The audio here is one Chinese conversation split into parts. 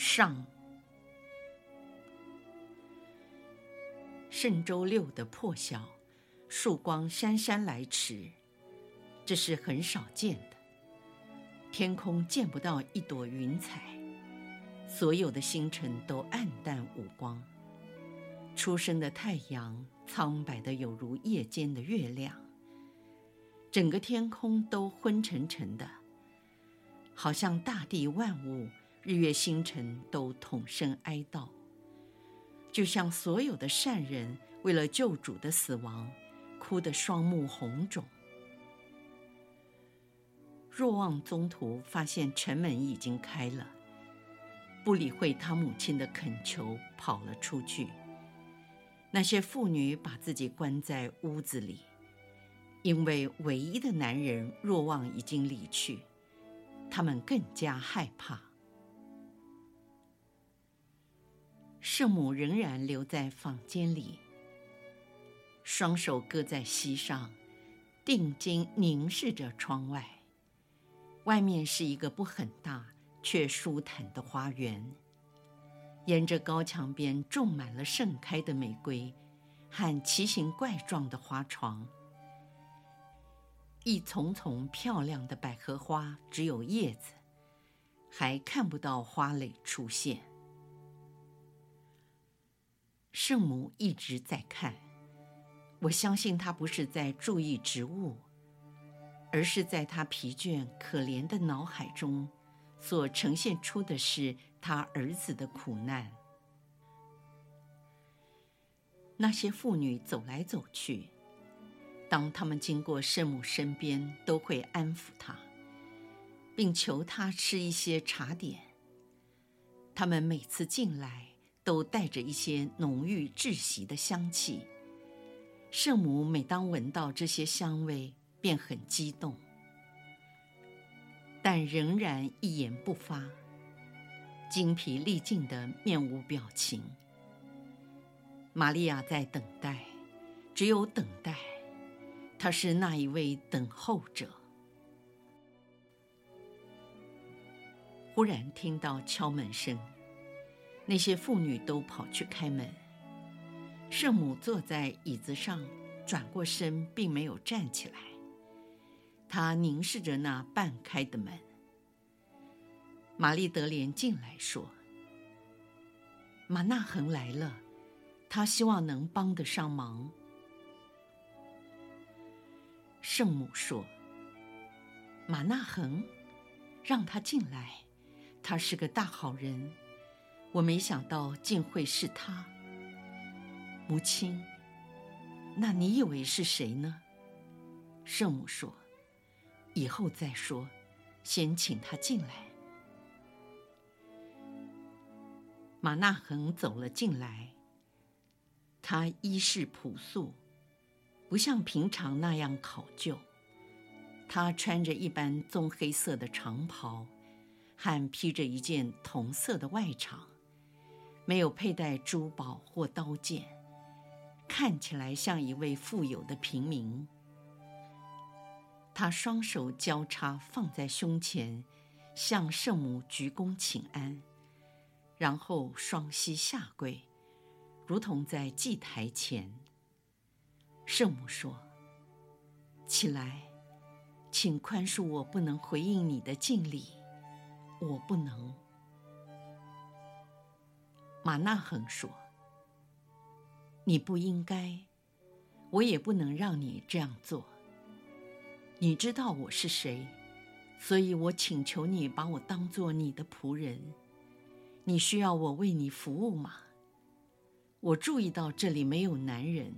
上，圣周六的破晓，曙光姗姗来迟，这是很少见的。天空见不到一朵云彩，所有的星辰都黯淡无光。初升的太阳苍白的有如夜间的月亮，整个天空都昏沉沉的，好像大地万物。日月星辰都同声哀悼，就像所有的善人为了救主的死亡，哭得双目红肿。若望宗徒发现城门已经开了，不理会他母亲的恳求，跑了出去。那些妇女把自己关在屋子里，因为唯一的男人若望已经离去，他们更加害怕。圣母仍然留在房间里，双手搁在膝上，定睛凝视着窗外。外面是一个不很大却舒坦的花园，沿着高墙边种满了盛开的玫瑰和奇形怪状的花床。一丛丛漂亮的百合花只有叶子，还看不到花蕾出现。圣母一直在看，我相信她不是在注意植物，而是在她疲倦可怜的脑海中，所呈现出的是她儿子的苦难。那些妇女走来走去，当她们经过圣母身边，都会安抚她，并求她吃一些茶点。她们每次进来，都带着一些浓郁窒息的香气。圣母每当闻到这些香味，便很激动，但仍然一言不发，精疲力尽的面无表情。玛利亚在等待，只有等待，她是那一位等候者。忽然听到敲门声。那些妇女都跑去开门。圣母坐在椅子上，转过身，并没有站起来。她凝视着那半开的门。玛丽德莲进来说：“马纳恒来了，他希望能帮得上忙。”圣母说：“马纳恒，让他进来，他是个大好人。”我没想到竟会是他，母亲。那你以为是谁呢？圣母说：“以后再说，先请他进来。”马纳恒走了进来，他衣饰朴素，不像平常那样考究。他穿着一般棕黑色的长袍，还披着一件同色的外裳。没有佩戴珠宝或刀剑，看起来像一位富有的平民。他双手交叉放在胸前，向圣母鞠躬请安，然后双膝下跪，如同在祭台前。圣母说：“起来，请宽恕我不能回应你的敬礼，我不能。”马纳恒说：“你不应该，我也不能让你这样做。你知道我是谁，所以我请求你把我当做你的仆人。你需要我为你服务吗？我注意到这里没有男人。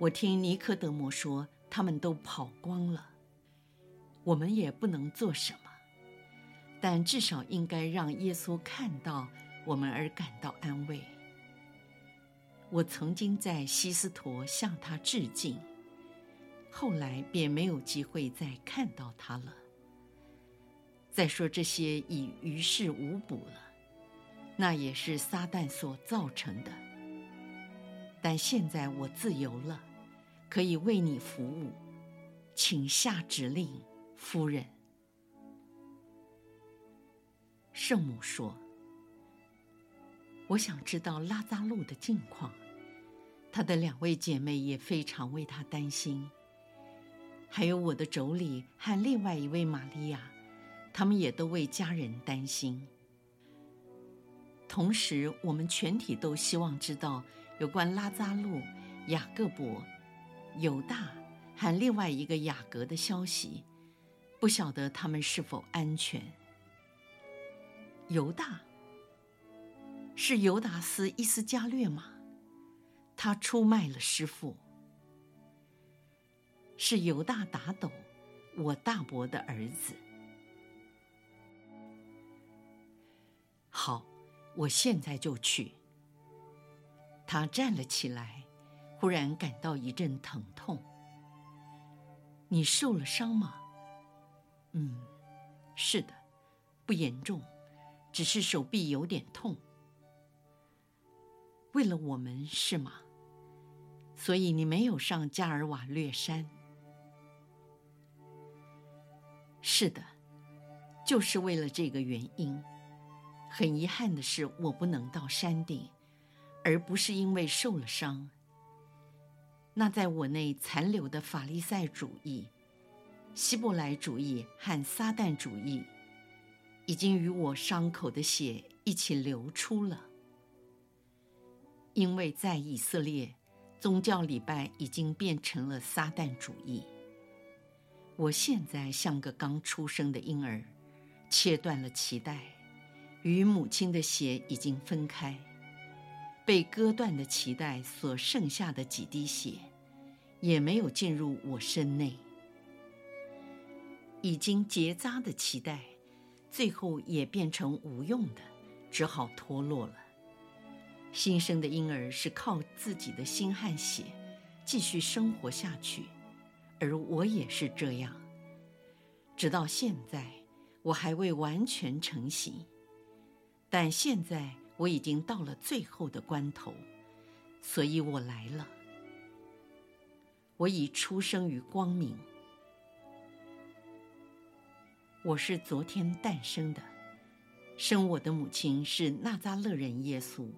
我听尼科德摩说，他们都跑光了。我们也不能做什么。但至少应该让耶稣看到我们而感到安慰。我曾经在西斯陀向他致敬，后来便没有机会再看到他了。再说这些已于事无补了，那也是撒旦所造成的。但现在我自由了，可以为你服务，请下指令，夫人。圣母说：“我想知道拉扎路的近况，他的两位姐妹也非常为他担心，还有我的妯娌和另外一位玛利亚，他们也都为家人担心。同时，我们全体都希望知道有关拉扎路、雅各伯、犹大和另外一个雅各的消息，不晓得他们是否安全。”犹大是犹达斯·伊斯加略吗？他出卖了师傅。是犹大打斗，我大伯的儿子。好，我现在就去。他站了起来，忽然感到一阵疼痛。你受了伤吗？嗯，是的，不严重。只是手臂有点痛。为了我们是吗？所以你没有上加尔瓦略山。是的，就是为了这个原因。很遗憾的是，我不能到山顶，而不是因为受了伤。那在我内残留的法利赛主义、希伯来主义和撒旦主义。已经与我伤口的血一起流出了，因为在以色列，宗教礼拜已经变成了撒旦主义。我现在像个刚出生的婴儿，切断了脐带，与母亲的血已经分开，被割断的脐带所剩下的几滴血，也没有进入我身内，已经结扎的脐带。最后也变成无用的，只好脱落了。新生的婴儿是靠自己的心和血继续生活下去，而我也是这样。直到现在，我还未完全成型，但现在我已经到了最后的关头，所以我来了。我已出生于光明。我是昨天诞生的，生我的母亲是纳扎勒人耶稣。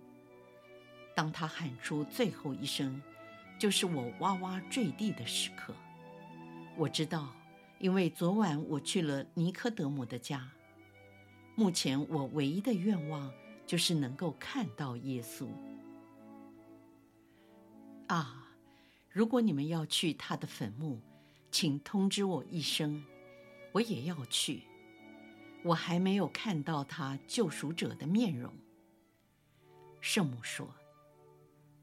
当他喊出最后一声，就是我哇哇坠地的时刻。我知道，因为昨晚我去了尼科德姆的家。目前我唯一的愿望就是能够看到耶稣。啊，如果你们要去他的坟墓，请通知我一声。我也要去，我还没有看到他救赎者的面容。圣母说：“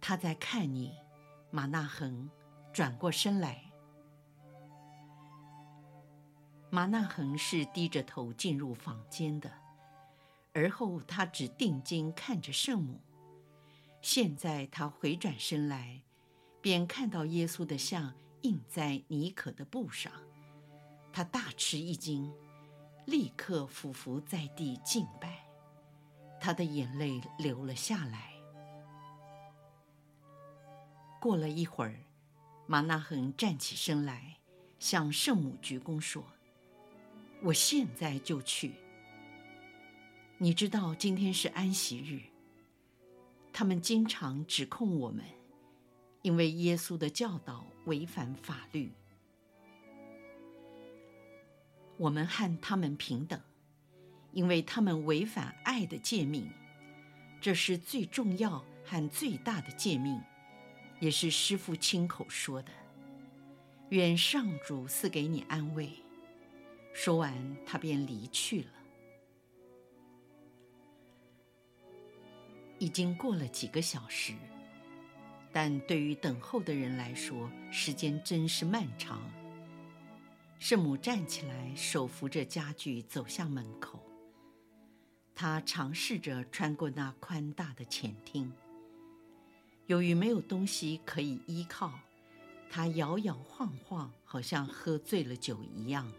他在看你。”马纳恒转过身来。马纳恒是低着头进入房间的，而后他只定睛看着圣母。现在他回转身来，便看到耶稣的像印在尼可的布上。他大吃一惊，立刻俯伏在地敬拜，他的眼泪流了下来。过了一会儿，马纳恒站起身来，向圣母鞠躬说：“我现在就去。你知道今天是安息日，他们经常指控我们，因为耶稣的教导违反法律。”我们和他们平等，因为他们违反爱的诫命，这是最重要和最大的诫命，也是师父亲口说的。愿上主赐给你安慰。说完，他便离去了。已经过了几个小时，但对于等候的人来说，时间真是漫长。圣母站起来，手扶着家具走向门口，他尝试着穿过那宽大的前厅。由于没有东西可以依靠，他摇摇晃晃，好像喝醉了酒一样。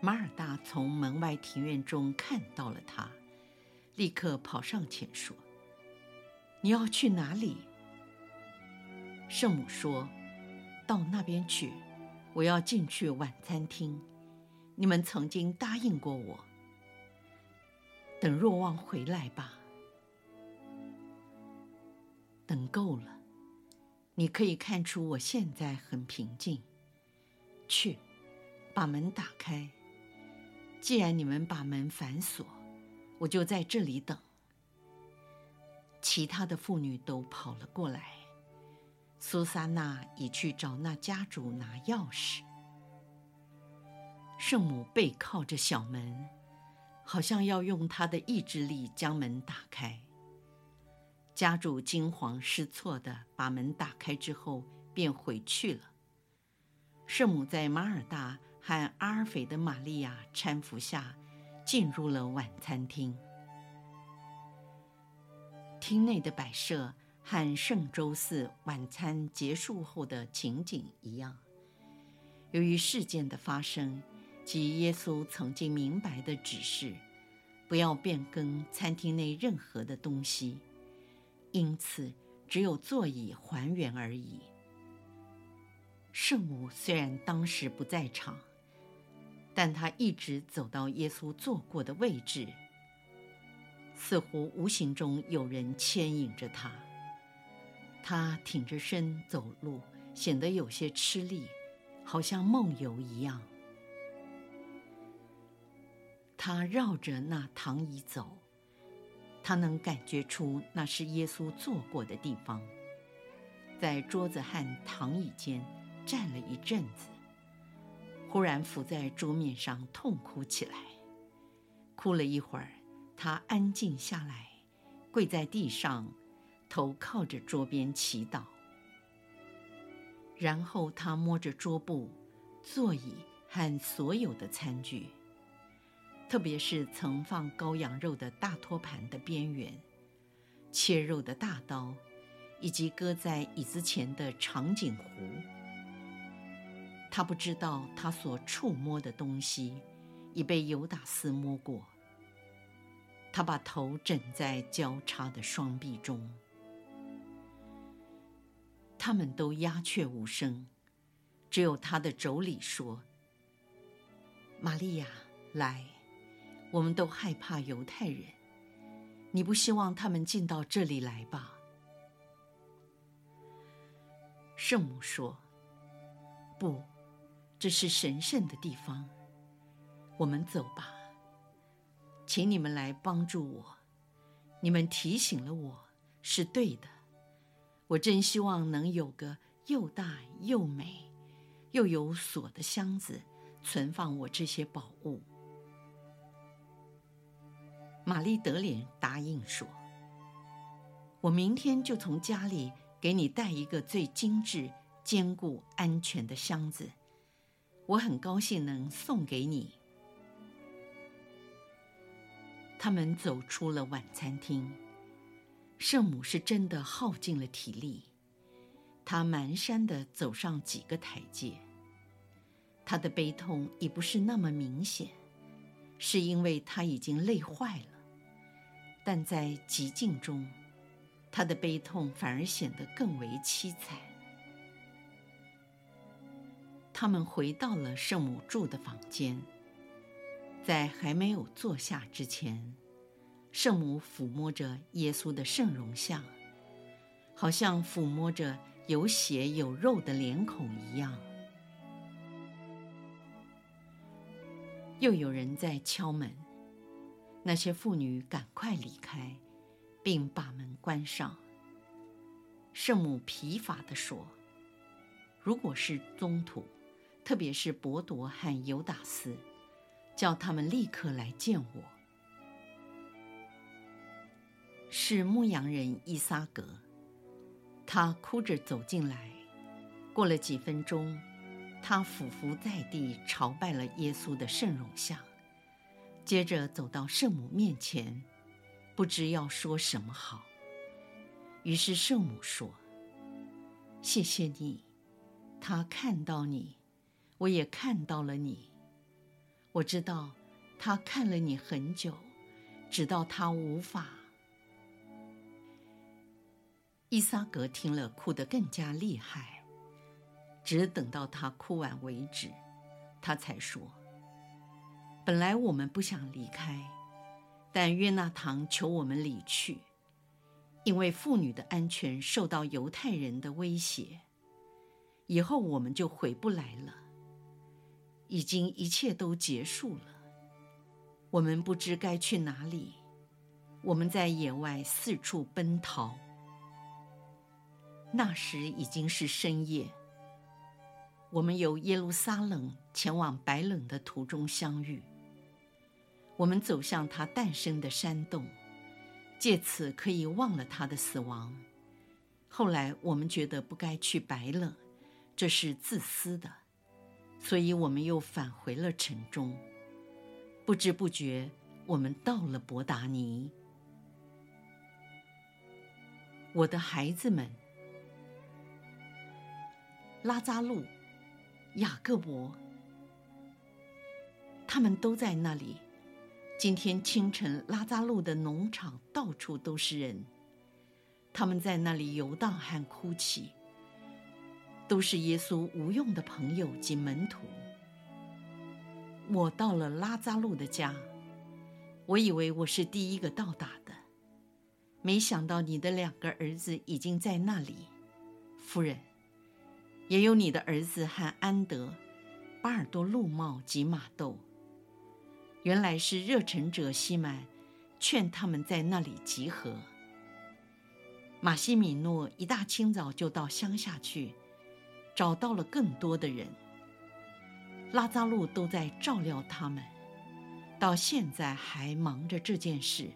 马尔大从门外庭院中看到了他，立刻跑上前说：“你要去哪里？”圣母说：“到那边去，我要进去晚餐厅。你们曾经答应过我。等若望回来吧。”等够了，你可以看出我现在很平静。去，把门打开。既然你们把门反锁，我就在这里等。其他的妇女都跑了过来。苏撒娜已去找那家主拿钥匙。圣母背靠着小门，好像要用她的意志力将门打开。家主惊慌失措地把门打开之后，便回去了。圣母在马尔大和阿尔斐的玛利亚搀扶下，进入了晚餐厅。厅内的摆设和圣周四晚餐结束后的情景一样。由于事件的发生及耶稣曾经明白的指示，不要变更餐厅内任何的东西。因此，只有座椅还原而已。圣母虽然当时不在场，但她一直走到耶稣坐过的位置，似乎无形中有人牵引着她。她挺着身走路，显得有些吃力，好像梦游一样。她绕着那躺椅走。他能感觉出那是耶稣坐过的地方，在桌子和躺椅间站了一阵子，忽然伏在桌面上痛哭起来。哭了一会儿，他安静下来，跪在地上，头靠着桌边祈祷。然后他摸着桌布、座椅和所有的餐具。特别是曾放羔羊肉的大托盘的边缘，切肉的大刀，以及搁在椅子前的长颈壶。他不知道他所触摸的东西已被犹达斯摸过。他把头枕在交叉的双臂中，他们都鸦雀无声，只有他的妯娌说：“玛利亚，来。”我们都害怕犹太人，你不希望他们进到这里来吧？圣母说：“不，这是神圣的地方。我们走吧，请你们来帮助我。你们提醒了我，是对的。我真希望能有个又大又美又有锁的箱子，存放我这些宝物。”玛丽德莲答应说：“我明天就从家里给你带一个最精致、坚固、安全的箱子。我很高兴能送给你。”他们走出了晚餐厅。圣母是真的耗尽了体力，她蹒跚地走上几个台阶。她的悲痛已不是那么明显，是因为她已经累坏了。但在寂静中，他的悲痛反而显得更为凄惨。他们回到了圣母住的房间，在还没有坐下之前，圣母抚摸着耶稣的圣容像，好像抚摸着有血有肉的脸孔一样。又有人在敲门。那些妇女赶快离开，并把门关上。圣母疲乏地说：“如果是宗徒，特别是伯铎和犹达斯，叫他们立刻来见我。”是牧羊人伊撒格，他哭着走进来。过了几分钟，他俯伏在地，朝拜了耶稣的圣容像。接着走到圣母面前，不知要说什么好。于是圣母说：“谢谢你，他看到你，我也看到了你。我知道他看了你很久，直到他无法。”伊萨格听了，哭得更加厉害，只等到他哭完为止，他才说。本来我们不想离开，但约纳堂求我们离去，因为妇女的安全受到犹太人的威胁。以后我们就回不来了，已经一切都结束了。我们不知该去哪里，我们在野外四处奔逃。那时已经是深夜，我们由耶路撒冷前往白冷的途中相遇。我们走向他诞生的山洞，借此可以忘了他的死亡。后来我们觉得不该去白乐，这是自私的，所以我们又返回了城中。不知不觉，我们到了伯达尼。我的孩子们，拉扎路、雅各伯，他们都在那里。今天清晨，拉扎路的农场到处都是人，他们在那里游荡和哭泣，都是耶稣无用的朋友及门徒。我到了拉扎路的家，我以为我是第一个到达的，没想到你的两个儿子已经在那里，夫人，也有你的儿子和安德、巴尔多禄茂及马窦。原来是热忱者西满劝他们在那里集合。马西米诺一大清早就到乡下去，找到了更多的人。拉扎路都在照料他们，到现在还忙着这件事。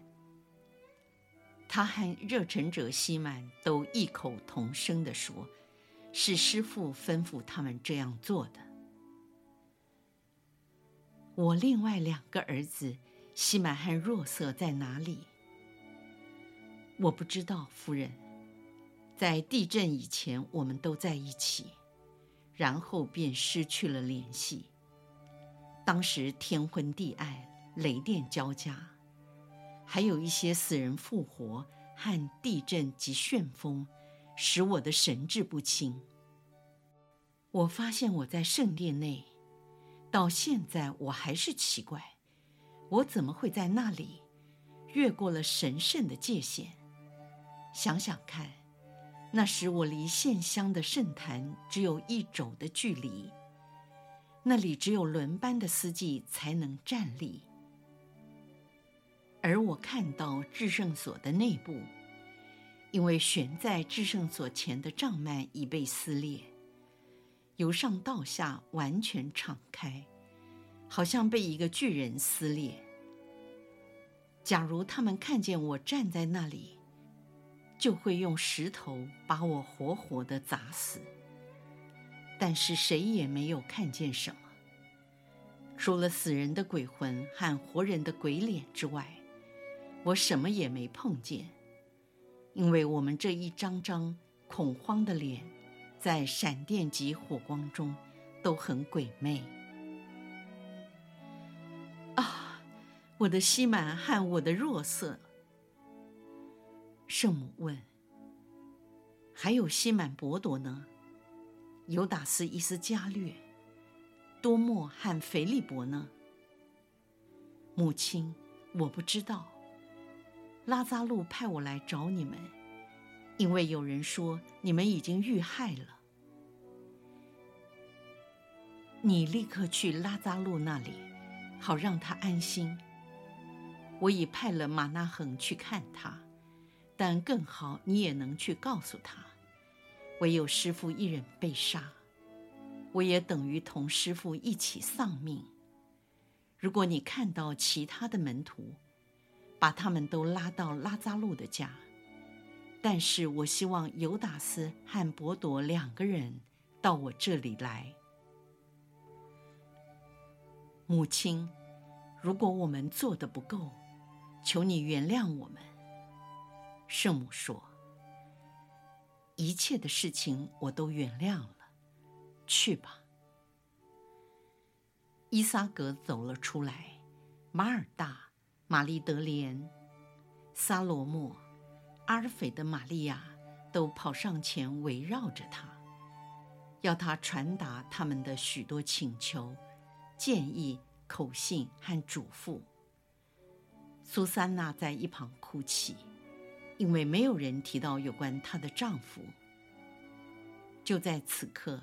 他和热忱者西满都异口同声地说：“是师傅吩咐他们这样做的。”我另外两个儿子西满和若瑟在哪里？我不知道，夫人。在地震以前，我们都在一起，然后便失去了联系。当时天昏地暗，雷电交加，还有一些死人复活和地震及旋风，使我的神志不清。我发现我在圣殿内。到现在我还是奇怪，我怎么会在那里越过了神圣的界限？想想看，那时我离县乡的圣坛只有一肘的距离，那里只有轮班的司机才能站立，而我看到至圣所的内部，因为悬在至圣所前的帐幔已被撕裂。由上到下完全敞开，好像被一个巨人撕裂。假如他们看见我站在那里，就会用石头把我活活的砸死。但是谁也没有看见什么，除了死人的鬼魂和活人的鬼脸之外，我什么也没碰见，因为我们这一张张恐慌的脸。在闪电及火光中，都很鬼魅。啊，我的西满和我的若瑟。圣母问：“还有西满伯多呢？犹达斯伊斯加略、多默和腓利伯呢？”母亲，我不知道。拉扎路派我来找你们。因为有人说你们已经遇害了，你立刻去拉扎路那里，好让他安心。我已派了马纳恒去看他，但更好你也能去告诉他，唯有师父一人被杀，我也等于同师父一起丧命。如果你看到其他的门徒，把他们都拉到拉扎路的家。但是我希望犹达斯和伯多两个人到我这里来。母亲，如果我们做的不够，求你原谅我们。”圣母说：“一切的事情我都原谅了，去吧。”伊撒格走了出来，马尔大、玛丽德莲、撒罗莫、阿尔斐的玛利亚都跑上前围绕着他，要他传达他们的许多请求、建议、口信和嘱咐。苏珊娜在一旁哭泣，因为没有人提到有关她的丈夫。就在此刻，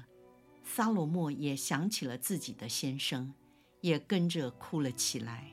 撒罗莫也想起了自己的先生，也跟着哭了起来。